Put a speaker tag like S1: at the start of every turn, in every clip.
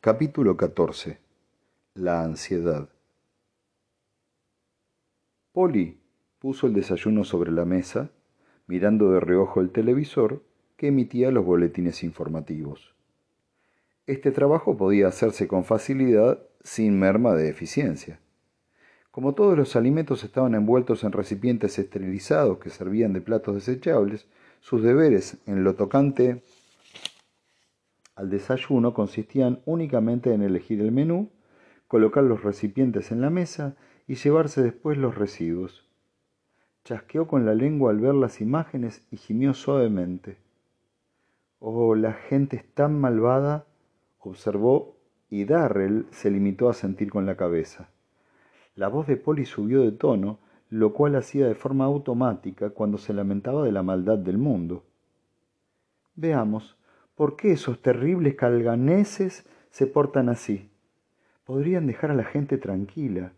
S1: Capítulo 14. La ansiedad. Polly puso el desayuno sobre la mesa, mirando de reojo el televisor que emitía los boletines informativos. Este trabajo podía hacerse con facilidad sin merma de eficiencia. Como todos los alimentos estaban envueltos en recipientes esterilizados que servían de platos desechables, sus deberes en lo tocante al desayuno consistían únicamente en elegir el menú, colocar los recipientes en la mesa y llevarse después los residuos. Chasqueó con la lengua al ver las imágenes y gimió suavemente. Oh, la gente es tan malvada, observó, y Darrell se limitó a sentir con la cabeza. La voz de Polly subió de tono, lo cual hacía de forma automática cuando se lamentaba de la maldad del mundo. Veamos, ¿Por qué esos terribles calganeses se portan así? Podrían dejar a la gente tranquila,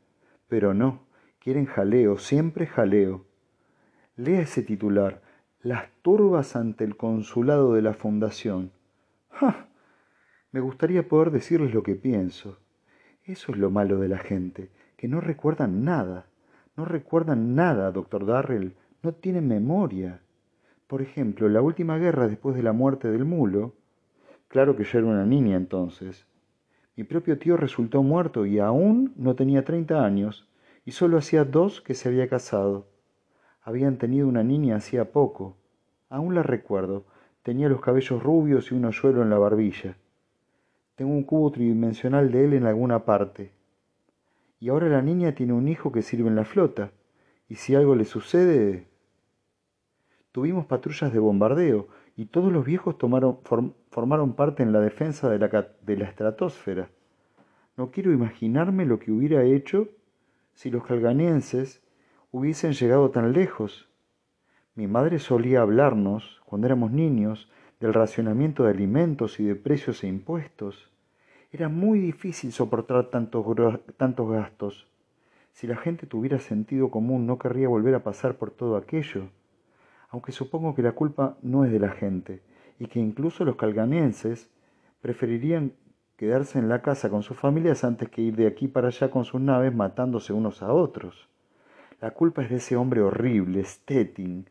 S1: pero no, quieren jaleo, siempre jaleo. Lea ese titular, Las turbas ante el consulado de la Fundación. ¡Ja! Me gustaría poder decirles lo que pienso. Eso es lo malo de la gente, que no recuerdan nada. No recuerdan nada, doctor Darrell. No tienen memoria. Por ejemplo, la última guerra después de la muerte del mulo. Claro que yo era una niña entonces. Mi propio tío resultó muerto y aún no tenía treinta años, y solo hacía dos que se había casado. Habían tenido una niña hacía poco. Aún la recuerdo. Tenía los cabellos rubios y un hoyuelo en la barbilla. Tengo un cubo tridimensional de él en alguna parte. Y ahora la niña tiene un hijo que sirve en la flota. Y si algo le sucede, Tuvimos patrullas de bombardeo y todos los viejos formaron parte en la defensa de la, de la estratosfera. No quiero imaginarme lo que hubiera hecho si los calganienses hubiesen llegado tan lejos. Mi madre solía hablarnos, cuando éramos niños, del racionamiento de alimentos y de precios e impuestos. Era muy difícil soportar tantos, tantos gastos. Si la gente tuviera sentido común no querría volver a pasar por todo aquello aunque supongo que la culpa no es de la gente, y que incluso los calganenses preferirían quedarse en la casa con sus familias antes que ir de aquí para allá con sus naves matándose unos a otros. La culpa es de ese hombre horrible, Stettin.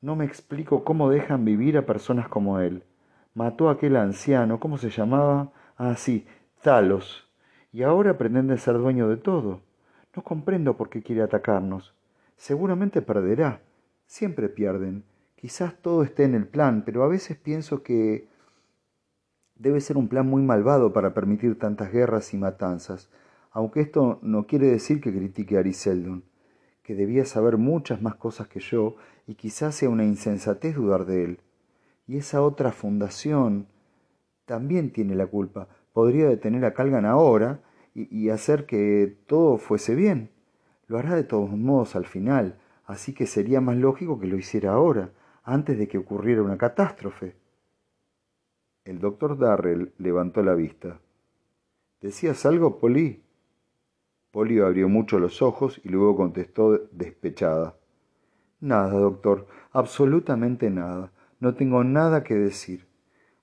S1: No me explico cómo dejan vivir a personas como él. Mató a aquel anciano, ¿cómo se llamaba? Ah, sí, Talos. Y ahora pretende ser dueño de todo. No comprendo por qué quiere atacarnos. Seguramente perderá, siempre pierden. Quizás todo esté en el plan, pero a veces pienso que debe ser un plan muy malvado para permitir tantas guerras y matanzas, aunque esto no quiere decir que critique a Ariseldon, que debía saber muchas más cosas que yo, y quizás sea una insensatez dudar de él. Y esa otra fundación también tiene la culpa. Podría detener a Calgan ahora y, y hacer que todo fuese bien. Lo hará de todos modos al final, así que sería más lógico que lo hiciera ahora, antes de que ocurriera una catástrofe. El doctor Darrell levantó la vista. ¿Decías algo, Polly? Polly abrió mucho los ojos y luego contestó despechada. Nada, doctor, absolutamente nada. No tengo nada que decir.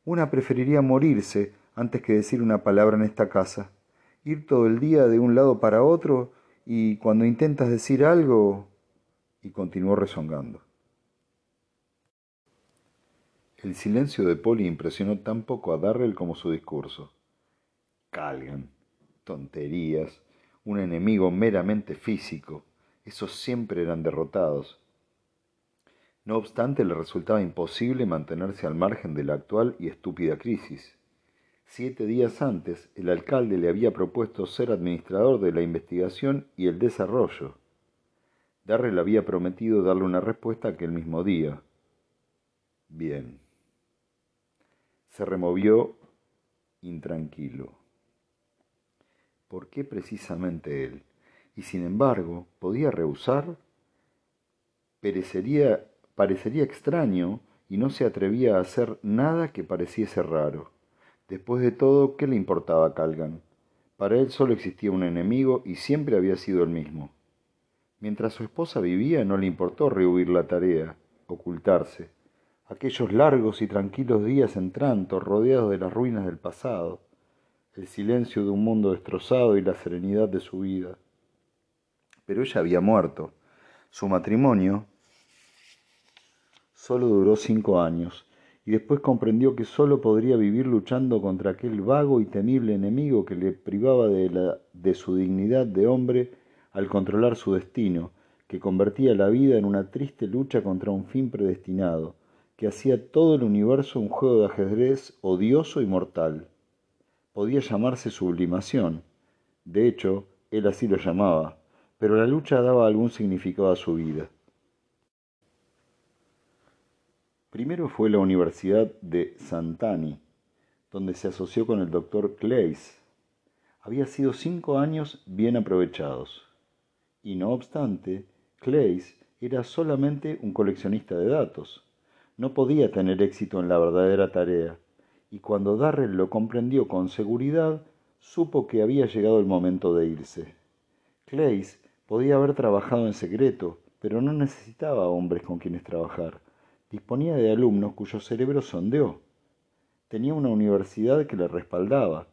S1: Una preferiría morirse antes que decir una palabra en esta casa. Ir todo el día de un lado para otro y cuando intentas decir algo y continuó rezongando. El silencio de Polly impresionó tan poco a Darrell como su discurso. Calgan, tonterías, un enemigo meramente físico, esos siempre eran derrotados. No obstante, le resultaba imposible mantenerse al margen de la actual y estúpida crisis. Siete días antes, el alcalde le había propuesto ser administrador de la investigación y el desarrollo, Darrell había prometido darle una respuesta aquel mismo día. Bien. Se removió intranquilo. ¿Por qué precisamente él? Y sin embargo, ¿podía rehusar? Perecería, parecería extraño y no se atrevía a hacer nada que pareciese raro. Después de todo, ¿qué le importaba a Calgan? Para él solo existía un enemigo y siempre había sido el mismo. Mientras su esposa vivía no le importó rehuir la tarea, ocultarse. Aquellos largos y tranquilos días en Tranto, rodeados de las ruinas del pasado. el silencio de un mundo destrozado y la serenidad de su vida. Pero ella había muerto. Su matrimonio solo duró cinco años, y después comprendió que solo podría vivir luchando contra aquel vago y temible enemigo que le privaba de, la, de su dignidad de hombre al controlar su destino, que convertía la vida en una triste lucha contra un fin predestinado, que hacía todo el universo un juego de ajedrez odioso y mortal. Podía llamarse sublimación. De hecho, él así lo llamaba, pero la lucha daba algún significado a su vida. Primero fue la Universidad de Santani, donde se asoció con el doctor Clays. Había sido cinco años bien aprovechados. Y no obstante, Clays era solamente un coleccionista de datos. No podía tener éxito en la verdadera tarea, y cuando Darrell lo comprendió con seguridad, supo que había llegado el momento de irse. Clays podía haber trabajado en secreto, pero no necesitaba hombres con quienes trabajar disponía de alumnos cuyo cerebro sondeó. Tenía una universidad que le respaldaba.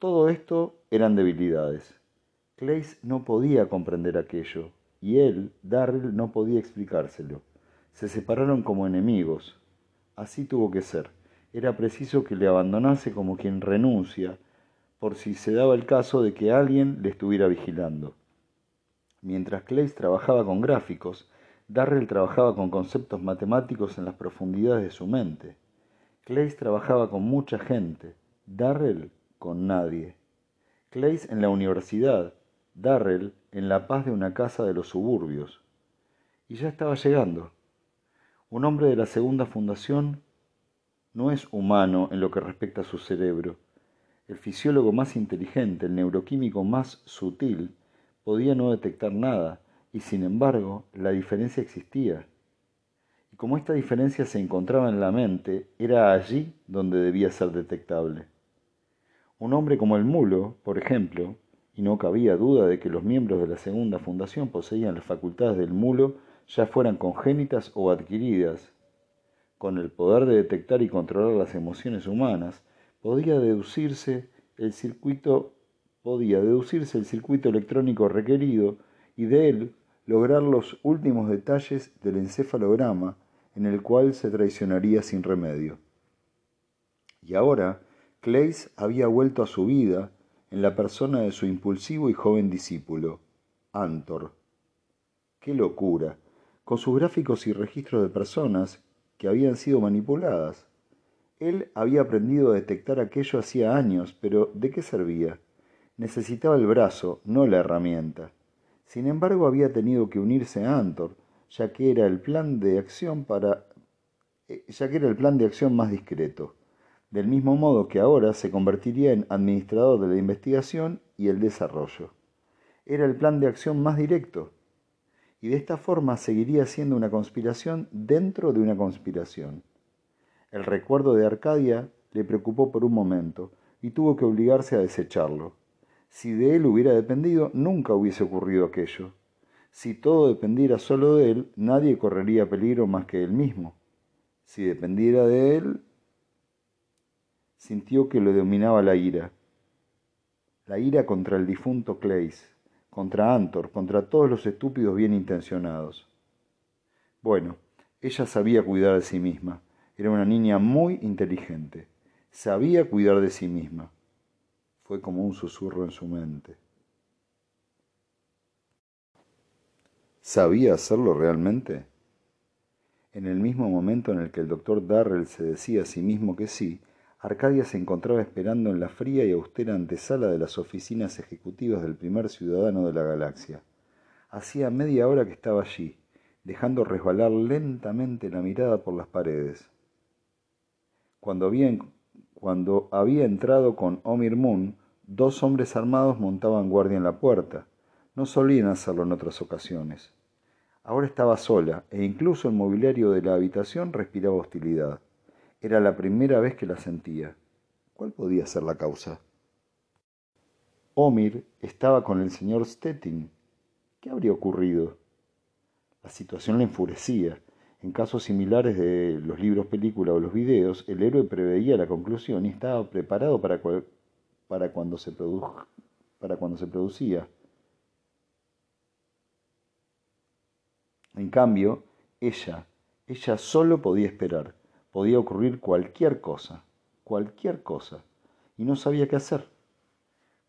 S1: Todo esto eran debilidades. Clays no podía comprender aquello, y él, Darrell, no podía explicárselo. Se separaron como enemigos. Así tuvo que ser. Era preciso que le abandonase como quien renuncia, por si se daba el caso de que alguien le estuviera vigilando. Mientras Clays trabajaba con gráficos, Darrell trabajaba con conceptos matemáticos en las profundidades de su mente. Clays trabajaba con mucha gente, Darrell con nadie. Clays en la universidad, Darrell en la paz de una casa de los suburbios. Y ya estaba llegando. Un hombre de la segunda fundación no es humano en lo que respecta a su cerebro. El fisiólogo más inteligente, el neuroquímico más sutil, podía no detectar nada, y sin embargo la diferencia existía. Y como esta diferencia se encontraba en la mente, era allí donde debía ser detectable. Un hombre como el mulo, por ejemplo, y no cabía duda de que los miembros de la segunda fundación poseían las facultades del mulo, ya fueran congénitas o adquiridas, con el poder de detectar y controlar las emociones humanas, podía deducirse el circuito podía deducirse el circuito electrónico requerido y de él lograr los últimos detalles del encefalograma en el cual se traicionaría sin remedio. Y ahora, Clays había vuelto a su vida en la persona de su impulsivo y joven discípulo, Antor. ¡Qué locura! Con sus gráficos y registros de personas que habían sido manipuladas. Él había aprendido a detectar aquello hacía años, pero ¿de qué servía? Necesitaba el brazo, no la herramienta. Sin embargo, había tenido que unirse a Antor, ya que era el plan de acción para eh, ya que era el plan de acción más discreto, del mismo modo que ahora se convertiría en administrador de la investigación y el desarrollo. Era el plan de acción más directo, y de esta forma seguiría siendo una conspiración dentro de una conspiración. El recuerdo de Arcadia le preocupó por un momento y tuvo que obligarse a desecharlo. Si de él hubiera dependido, nunca hubiese ocurrido aquello. Si todo dependiera solo de él, nadie correría peligro más que él mismo. Si dependiera de él, sintió que lo dominaba la ira. La ira contra el difunto Clays, contra Antor, contra todos los estúpidos bien intencionados. Bueno, ella sabía cuidar de sí misma. Era una niña muy inteligente. Sabía cuidar de sí misma fue como un susurro en su mente. ¿Sabía hacerlo realmente? En el mismo momento en el que el doctor Darrell se decía a sí mismo que sí, Arcadia se encontraba esperando en la fría y austera antesala de las oficinas ejecutivas del primer ciudadano de la galaxia. Hacía media hora que estaba allí, dejando resbalar lentamente la mirada por las paredes. Cuando había, cuando había entrado con Omir Moon, Dos hombres armados montaban guardia en la puerta. No solían hacerlo en otras ocasiones. Ahora estaba sola, e incluso el mobiliario de la habitación respiraba hostilidad. Era la primera vez que la sentía. ¿Cuál podía ser la causa? Omir estaba con el señor Stettin. ¿Qué habría ocurrido? La situación le enfurecía. En casos similares de los libros, películas o los videos, el héroe preveía la conclusión y estaba preparado para, cuando se, para cuando se producía. En cambio, ella, ella solo podía esperar. Podía ocurrir cualquier cosa, cualquier cosa, y no sabía qué hacer.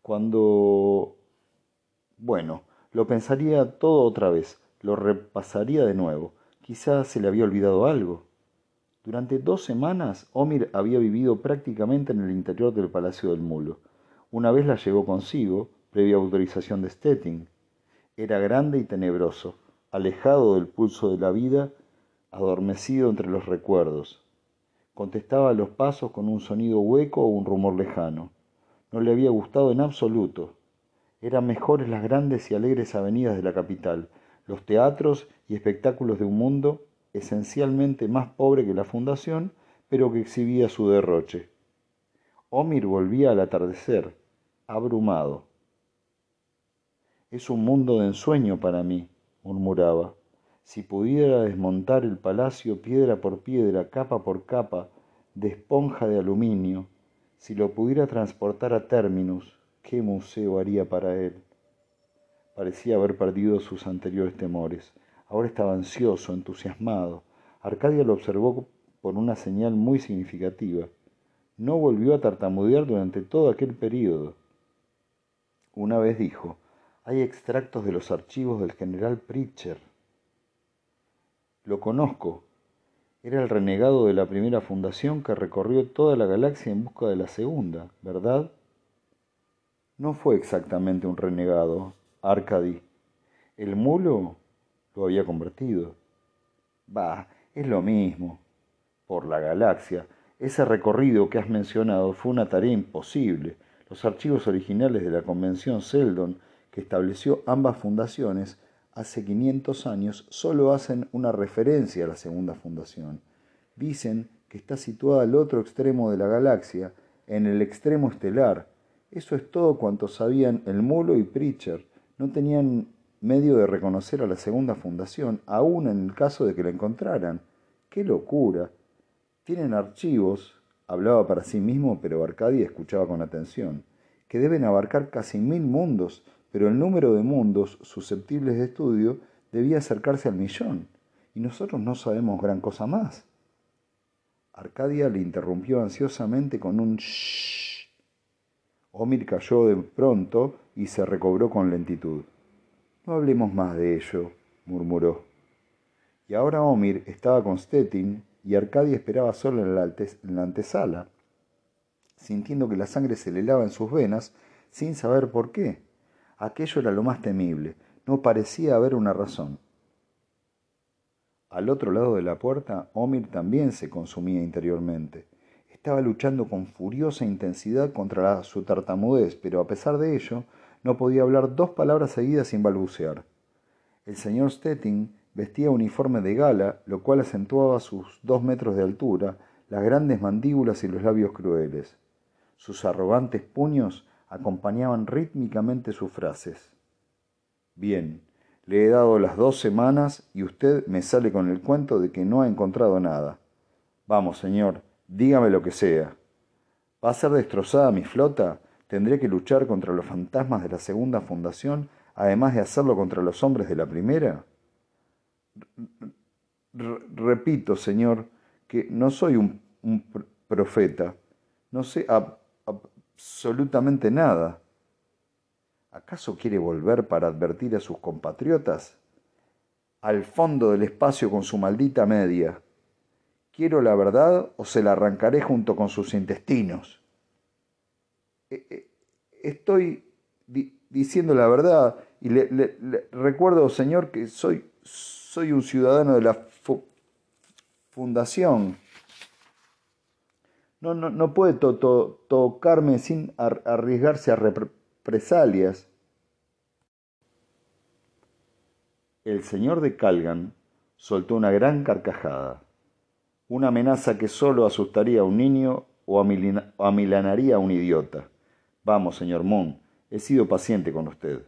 S1: Cuando... Bueno, lo pensaría todo otra vez, lo repasaría de nuevo. Quizás se le había olvidado algo. Durante dos semanas, Omir había vivido prácticamente en el interior del Palacio del Mulo. Una vez la llevó consigo, previa autorización de Stettin. Era grande y tenebroso, alejado del pulso de la vida, adormecido entre los recuerdos. Contestaba los pasos con un sonido hueco o un rumor lejano. No le había gustado en absoluto. Eran mejores las grandes y alegres avenidas de la capital, los teatros y espectáculos de un mundo esencialmente más pobre que la fundación, pero que exhibía su derroche. Omir volvía al atardecer, abrumado. Es un mundo de ensueño para mí, murmuraba. Si pudiera desmontar el palacio piedra por piedra, capa por capa, de esponja de aluminio, si lo pudiera transportar a Terminus, ¿qué museo haría para él? Parecía haber perdido sus anteriores temores. Ahora estaba ansioso, entusiasmado. Arcadia lo observó por una señal muy significativa. No volvió a tartamudear durante todo aquel período. Una vez dijo, hay extractos de los archivos del general Pritcher. Lo conozco. Era el renegado de la primera fundación que recorrió toda la galaxia en busca de la segunda, ¿verdad? No fue exactamente un renegado, Arcady. El mulo lo había convertido. Bah, es lo mismo. Por la galaxia. Ese recorrido que has mencionado fue una tarea imposible. Los archivos originales de la Convención Seldon, que estableció ambas fundaciones hace 500 años, solo hacen una referencia a la segunda fundación. Dicen que está situada al otro extremo de la galaxia, en el extremo estelar. Eso es todo cuanto sabían el Mulo y Pritchard. No tenían medio de reconocer a la segunda fundación, aún en el caso de que la encontraran. ¡Qué locura! Tienen archivos, hablaba para sí mismo, pero Arcadia escuchaba con atención, que deben abarcar casi mil mundos, pero el número de mundos susceptibles de estudio debía acercarse al millón, y nosotros no sabemos gran cosa más. Arcadia le interrumpió ansiosamente con un shh. Omir cayó de pronto y se recobró con lentitud. No hablemos más de ello, murmuró. Y ahora Omir estaba con Stettin y Arcadia esperaba solo en la, en la antesala, sintiendo que la sangre se le helaba en sus venas sin saber por qué. Aquello era lo más temible, no parecía haber una razón. Al otro lado de la puerta, Omir también se consumía interiormente. Estaba luchando con furiosa intensidad contra su tartamudez, pero a pesar de ello, no podía hablar dos palabras seguidas sin balbucear. El señor Stettin vestía uniforme de gala, lo cual acentuaba sus dos metros de altura, las grandes mandíbulas y los labios crueles. Sus arrogantes puños acompañaban rítmicamente sus frases. Bien, le he dado las dos semanas y usted me sale con el cuento de que no ha encontrado nada. Vamos, señor, dígame lo que sea. ¿Va a ser destrozada mi flota? Tendré que luchar contra los fantasmas de la segunda fundación, además de hacerlo contra los hombres de la primera. repito, Señor, que no soy un, profeta. No sé absolutamente nada. ¿Acaso quiere volver para advertir a sus compatriotas? Al fondo del espacio con su maldita media. ¿Quiero la verdad o se la arrancaré junto con sus intestinos? Eh, eh, estoy diciendo la verdad y le, recuerdo, Señor, que soy, soy un ciudadano de la fundación. No, no, no puede tocarme sin arriesgarse a represalias. El señor de Calgan soltó una gran carcajada, una amenaza que solo asustaría a un niño o amilanaría a un idiota. Vamos, señor Moon, he sido paciente con usted.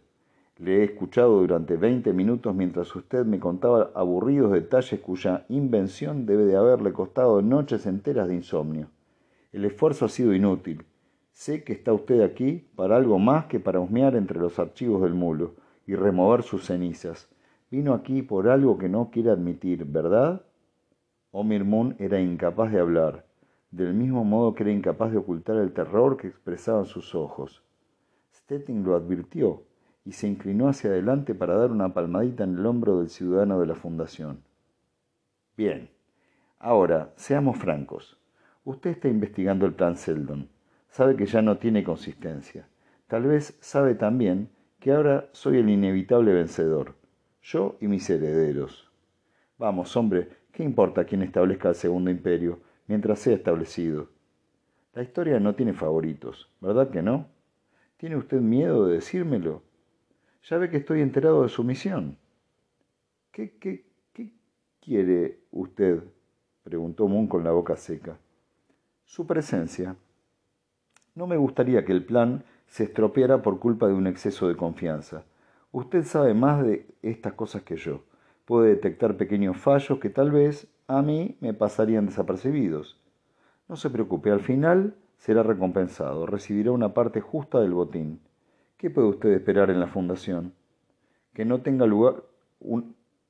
S1: Le he escuchado durante veinte minutos mientras usted me contaba aburridos detalles cuya invención debe de haberle costado noches enteras de insomnio. El esfuerzo ha sido inútil. Sé que está usted aquí para algo más que para husmear entre los archivos del mulo y remover sus cenizas. Vino aquí por algo que no quiere admitir, ¿verdad? Omir Moon era incapaz de hablar, del mismo modo que era incapaz de ocultar el terror que expresaban sus ojos. Stettin lo advirtió y se inclinó hacia adelante para dar una palmadita en el hombro del ciudadano de la fundación. Bien, ahora, seamos francos. Usted está investigando el plan Seldon sabe que ya no tiene consistencia. Tal vez sabe también que ahora soy el inevitable vencedor, yo y mis herederos. Vamos, hombre, ¿qué importa quién establezca el segundo imperio mientras sea establecido? La historia no tiene favoritos, ¿verdad que no? ¿Tiene usted miedo de decírmelo? Ya ve que estoy enterado de su misión. ¿Qué, qué, qué quiere usted? preguntó Moon con la boca seca. Su presencia. No me gustaría que el plan se estropeara por culpa de un exceso de confianza. Usted sabe más de estas cosas que yo. Puede detectar pequeños fallos que tal vez a mí me pasarían desapercibidos. No se preocupe, al final será recompensado, recibirá una parte justa del botín. ¿Qué puede usted esperar en la fundación? ¿Que no tenga lugar,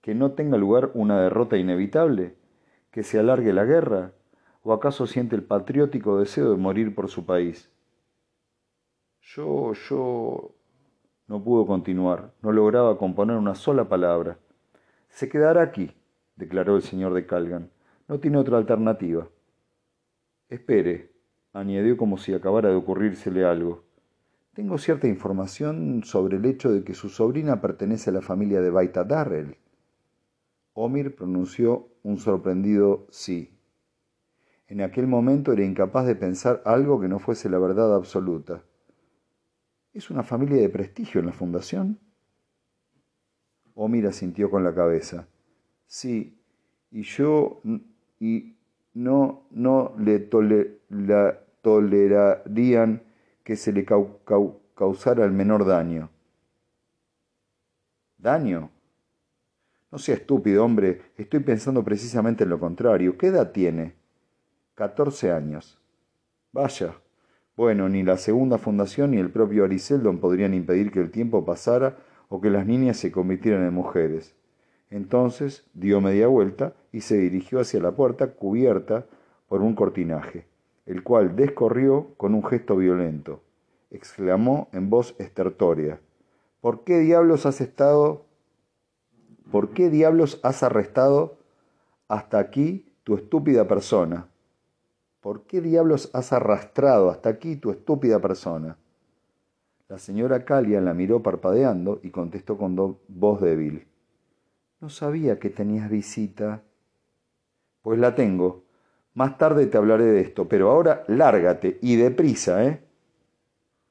S1: que no tenga lugar una derrota inevitable? ¿Que se alargue la guerra? ¿O acaso siente el patriótico deseo de morir por su país? Yo, yo... No pudo continuar, no lograba componer una sola palabra. Se quedará aquí, declaró el señor de Calgan. No tiene otra alternativa. Espere, añadió como si acabara de ocurrírsele algo. Tengo cierta información sobre el hecho de que su sobrina pertenece a la familia de Baita Darrell. Omir pronunció un sorprendido sí. En aquel momento era incapaz de pensar algo que no fuese la verdad absoluta. ¿Es una familia de prestigio en la fundación? Omira sintió con la cabeza. Sí, y yo y no, no le tolerarían que se le causara el menor daño. ¿Daño? No sea estúpido, hombre. Estoy pensando precisamente en lo contrario. ¿Qué edad tiene? Catorce años. Vaya, bueno, ni la segunda fundación ni el propio Ariseldon podrían impedir que el tiempo pasara o que las niñas se convirtieran en mujeres. Entonces dio media vuelta y se dirigió hacia la puerta cubierta por un cortinaje, el cual descorrió con un gesto violento. Exclamó en voz estertórea ¿Por qué diablos has estado? ¿Por qué diablos has arrestado hasta aquí tu estúpida persona? ¿Por qué diablos has arrastrado hasta aquí tu estúpida persona? La señora Calia la miró parpadeando y contestó con voz débil. No sabía que tenías visita. Pues la tengo. Más tarde te hablaré de esto, pero ahora lárgate y deprisa, ¿eh?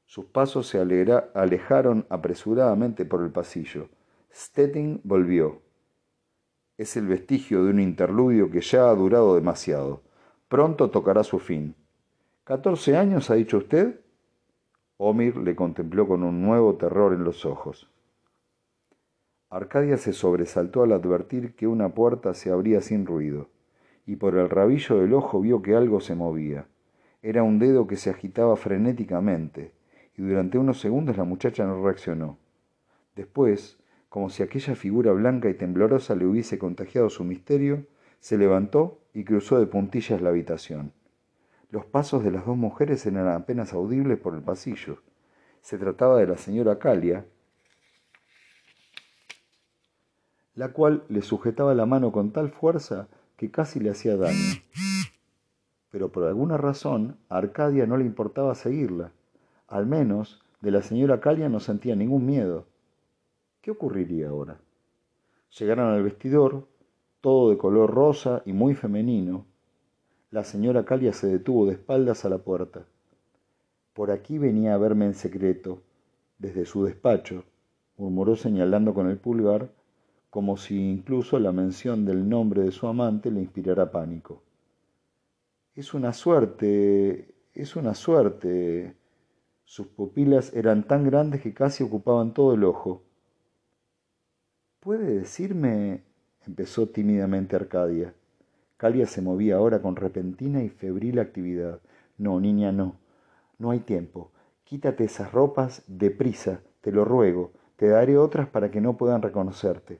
S1: Sus pasos se alejaron apresuradamente por el pasillo. Stettin volvió. Es el vestigio de un interludio que ya ha durado demasiado pronto tocará su fin. ¿Catorce años ha dicho usted? Omir le contempló con un nuevo terror en los ojos. Arcadia se sobresaltó al advertir que una puerta se abría sin ruido, y por el rabillo del ojo vio que algo se movía. Era un dedo que se agitaba frenéticamente, y durante unos segundos la muchacha no reaccionó. Después, como si aquella figura blanca y temblorosa le hubiese contagiado su misterio, se levantó y cruzó de puntillas la habitación. Los pasos de las dos mujeres eran apenas audibles por el pasillo. Se trataba de la señora Calia, la cual le sujetaba la mano con tal fuerza que casi le hacía daño. Pero por alguna razón a Arcadia no le importaba seguirla. Al menos de la señora Calia no sentía ningún miedo. ¿Qué ocurriría ahora? Llegaron al vestidor, todo de color rosa y muy femenino. La señora Calia se detuvo de espaldas a la puerta. Por aquí venía a verme en secreto, desde su despacho, murmuró señalando con el pulgar, como si incluso la mención del nombre de su amante le inspirara pánico. Es una suerte, es una suerte. Sus pupilas eran tan grandes que casi ocupaban todo el ojo. ¿Puede decirme empezó tímidamente Arcadia. Calia se movía ahora con repentina y febril actividad. No, niña, no. no hay tiempo. Quítate esas ropas deprisa, te lo ruego. Te daré otras para que no puedan reconocerte.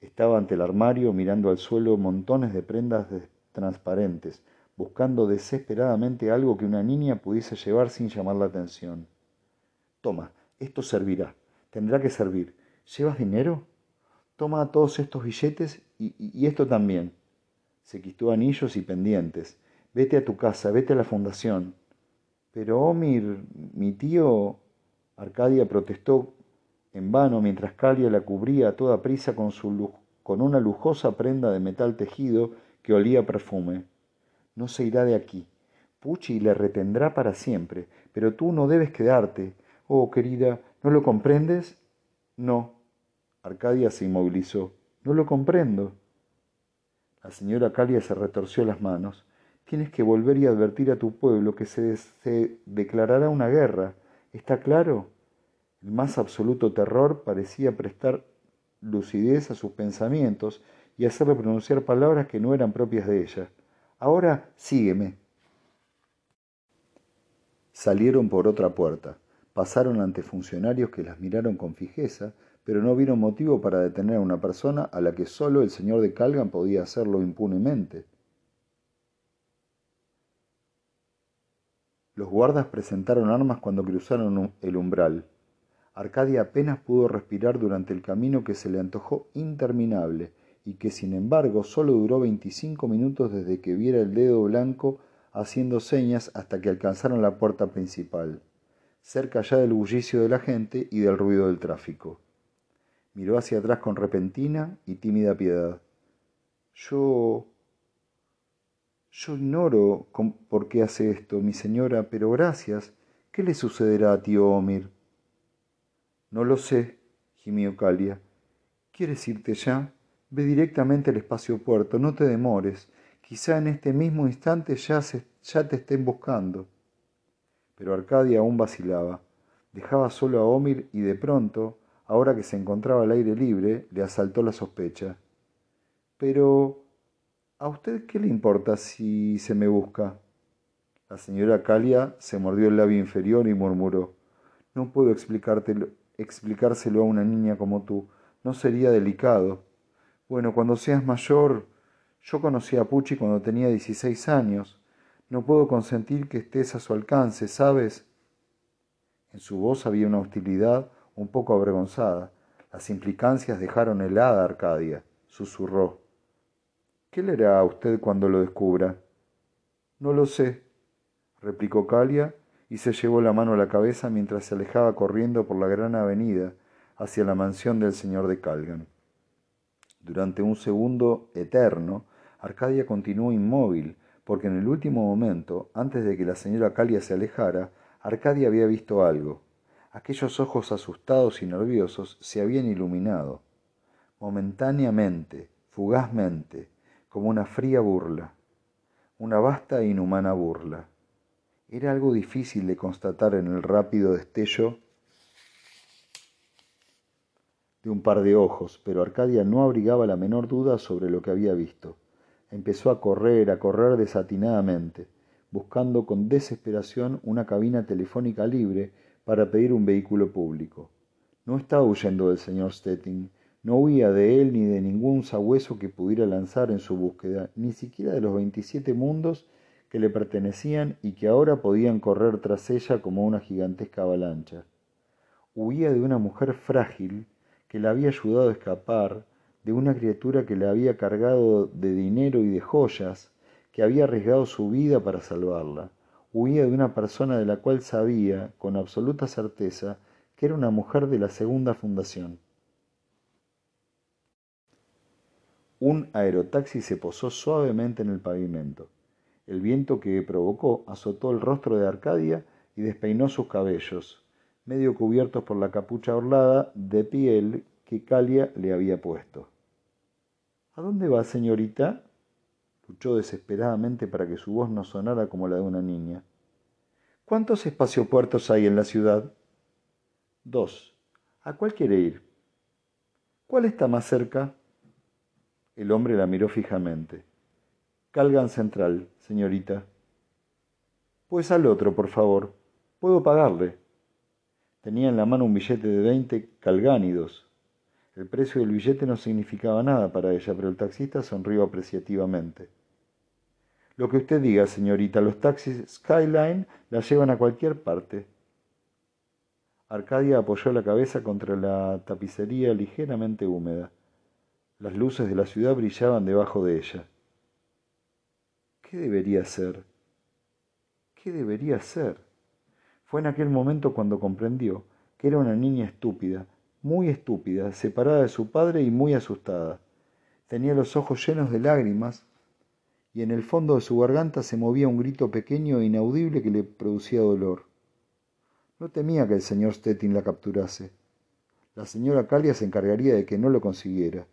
S1: Estaba ante el armario mirando al suelo montones de prendas transparentes, buscando desesperadamente algo que una niña pudiese llevar sin llamar la atención. Toma, esto servirá. Tendrá que servir. ¿Llevas dinero? Toma todos estos billetes y, esto también. Se quitó anillos y pendientes. Vete a tu casa, vete a la fundación. Pero Omir, mi tío... Arcadia protestó en vano mientras Calia la cubría a toda prisa con una lujosa prenda de metal tejido que olía perfume. No se irá de aquí. Pucci le retendrá para siempre, pero tú no debes quedarte. Oh, querida, ¿no lo comprendes? No. Arcadia se inmovilizó. No lo comprendo. La señora Calia se retorció las manos. Tienes que volver y advertir a tu pueblo que se, se declarará una guerra. ¿Está claro? El más absoluto terror parecía prestar lucidez a sus pensamientos y hacerle pronunciar palabras que no eran propias de ella. Ahora sígueme. Salieron por otra puerta, pasaron ante funcionarios que las miraron con fijeza, pero no vieron motivo para detener a una persona a la que solo el señor de Calgan podía hacerlo impunemente. Los guardas presentaron armas cuando cruzaron el umbral. Arcadia apenas pudo respirar durante el camino que se le antojó interminable y que sin embargo solo duró veinticinco minutos desde que viera el dedo blanco haciendo señas hasta que alcanzaron la puerta principal, cerca ya del bullicio de la gente y del ruido del tráfico. Miró hacia atrás con repentina y tímida piedad. Yo yo ignoro por qué hace esto, mi señora, pero gracias. ¿Qué le sucederá a tío Omir? No lo sé, gimió Calia. ¿Quieres irte ya? Ve directamente al espacio puerto, no te demores. Quizá en este mismo instante ya, ya te estén buscando. Pero Arcadia aún vacilaba. Dejaba solo a Omir y de pronto, ahora que se encontraba al aire libre, le asaltó la sospecha. Pero ¿A usted qué le importa si se me busca? La señora Calia se mordió el labio inferior y murmuró No puedo explicárselo a una niña como tú. No sería delicado. Bueno, cuando seas mayor... Yo conocí a Pucci cuando tenía 16 años. No puedo consentir que estés a su alcance, ¿sabes? En su voz había una hostilidad un poco avergonzada. Las implicancias dejaron helada a Arcadia. Susurró. ¿Qué le hará a usted cuando lo descubra? No lo sé, replicó Calia y se llevó la mano a la cabeza mientras se alejaba corriendo por la gran avenida hacia la mansión del señor de Calgan. Durante un segundo eterno, Arcadia continuó inmóvil, porque en el último momento, antes de que la señora Calia se alejara, Arcadia había visto algo. Aquellos ojos asustados y nerviosos se habían iluminado. Momentáneamente, fugazmente, como una fría burla, una vasta e inhumana burla. Era algo difícil de constatar en el rápido destello de un par de ojos, pero Arcadia no abrigaba la menor duda sobre lo que había visto. Empezó a correr, a correr desatinadamente, buscando con desesperación una cabina telefónica libre para pedir un vehículo público. No estaba huyendo del señor Stettin, no huía de él ni de ningún sabueso que pudiera lanzar en su búsqueda, ni siquiera de los veintisiete mundos que le pertenecían y que ahora podían correr tras ella como una gigantesca avalancha. Huía de una mujer frágil que la había ayudado a escapar, de una criatura que le había cargado de dinero y de joyas, que había arriesgado su vida para salvarla. Huía de una persona de la cual sabía, con absoluta certeza, que era una mujer de la segunda fundación. Un aerotaxi se posó suavemente en el pavimento. El viento que provocó azotó el rostro de Arcadia y despeinó sus cabellos, medio cubiertos por la capucha orlada de piel que Calia le había puesto. ¿A dónde va, señorita? Luchó desesperadamente para que su voz no sonara como la de una niña. ¿Cuántos espaciopuertos hay en la ciudad? Dos. ¿A cuál quiere ir? ¿Cuál está más cerca? El hombre la miró fijamente. Calgan Central, señorita. Pues al otro, por favor. Puedo pagarle. Tenía en la mano un billete de veinte calgánidos. El precio del billete no significaba nada para ella, pero el taxista sonrió apreciativamente. Lo que usted diga, señorita, los taxis Skyline la llevan a cualquier parte. Arcadia apoyó la cabeza contra la tapicería ligeramente húmeda. Las luces de la ciudad brillaban debajo de ella. ¿Qué debería ser? ¿Qué debería ser? Fue en aquel momento cuando comprendió que era una niña estúpida, muy estúpida, separada de su padre y muy asustada. Tenía los ojos llenos de lágrimas y en el fondo de su garganta se movía un grito pequeño e inaudible que le producía dolor. No temía que el señor Stettin la capturase. La señora Calia se encargaría de que no lo consiguiera.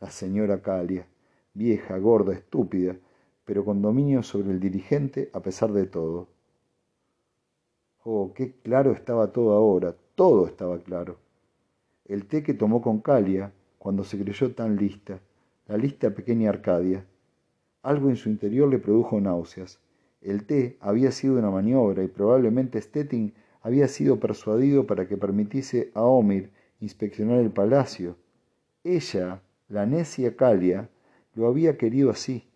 S1: La señora Calia, vieja, gorda, estúpida, pero con dominio sobre el dirigente a pesar de todo. Oh, qué claro estaba todo ahora, todo estaba claro. El té que tomó con Calia, cuando se creyó tan lista, la lista pequeña Arcadia. Algo en su interior le produjo náuseas. El té había sido una maniobra y probablemente Stettin había sido persuadido para que permitiese a Omir inspeccionar el palacio. Ella, la necia Calia, lo había querido así,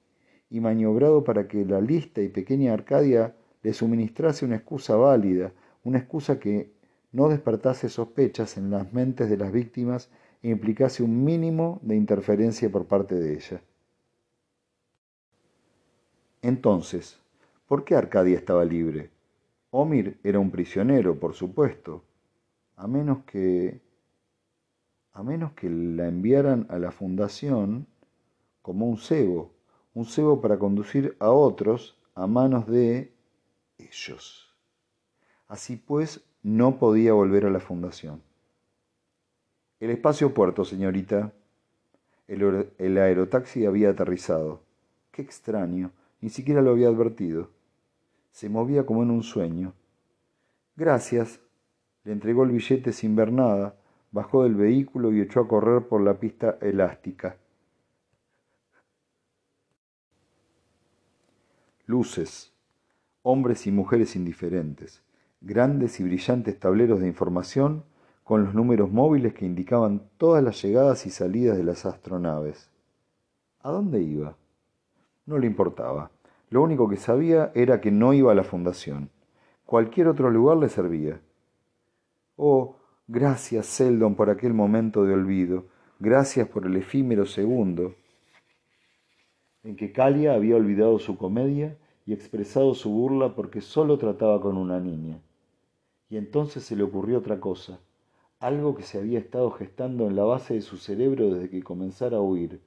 S1: y maniobrado para que la lista y pequeña Arcadia le suministrase una excusa válida, una excusa que no despertase sospechas en las mentes de las víctimas e implicase un mínimo de interferencia por parte de ella. Entonces, ¿por qué Arcadia estaba libre? Omir era un prisionero, por supuesto, a menos que a menos que la enviaran a la fundación como un cebo, un cebo para conducir a otros a manos de ellos. Así pues, no podía volver a la fundación. El espacio puerto, señorita. El, el aerotaxi había aterrizado. Qué extraño, ni siquiera lo había advertido. Se movía como en un sueño. Gracias. Le entregó el billete sin ver nada, bajó del vehículo y echó a correr por la pista elástica. Luces, hombres y mujeres indiferentes, grandes y brillantes tableros de información con los números móviles que indicaban todas las llegadas y salidas de las astronaves. ¿A dónde iba? No le importaba. Lo único que sabía era que no iba a la fundación. Cualquier otro lugar le servía. Oh, gracias, Seldon, por aquel momento de olvido. Gracias por el efímero segundo en que Calia había olvidado su comedia y expresado su burla porque solo trataba con una niña. Y entonces se le ocurrió otra cosa, algo que se había estado gestando en la base de su cerebro desde que comenzara a huir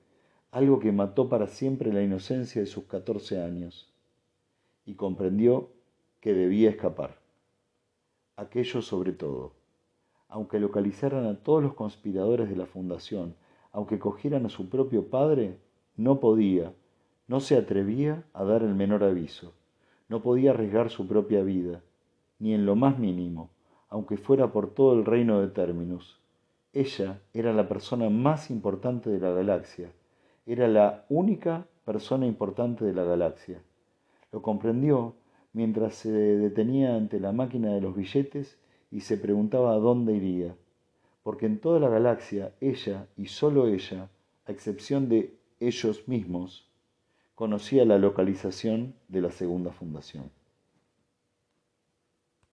S1: algo que mató para siempre la inocencia de sus catorce años, y comprendió que debía escapar. Aquello sobre todo. Aunque localizaran a todos los conspiradores de la fundación, aunque cogieran a su propio padre, no podía, no se atrevía a dar el menor aviso, no podía arriesgar su propia vida, ni en lo más mínimo, aunque fuera por todo el reino de términos. Ella era la persona más importante de la galaxia, era la única persona importante de la galaxia. Lo comprendió mientras se detenía ante la máquina de los billetes y se preguntaba a dónde iría, porque en toda la galaxia ella y sólo ella, a excepción de ellos mismos, conocía la localización de la segunda fundación.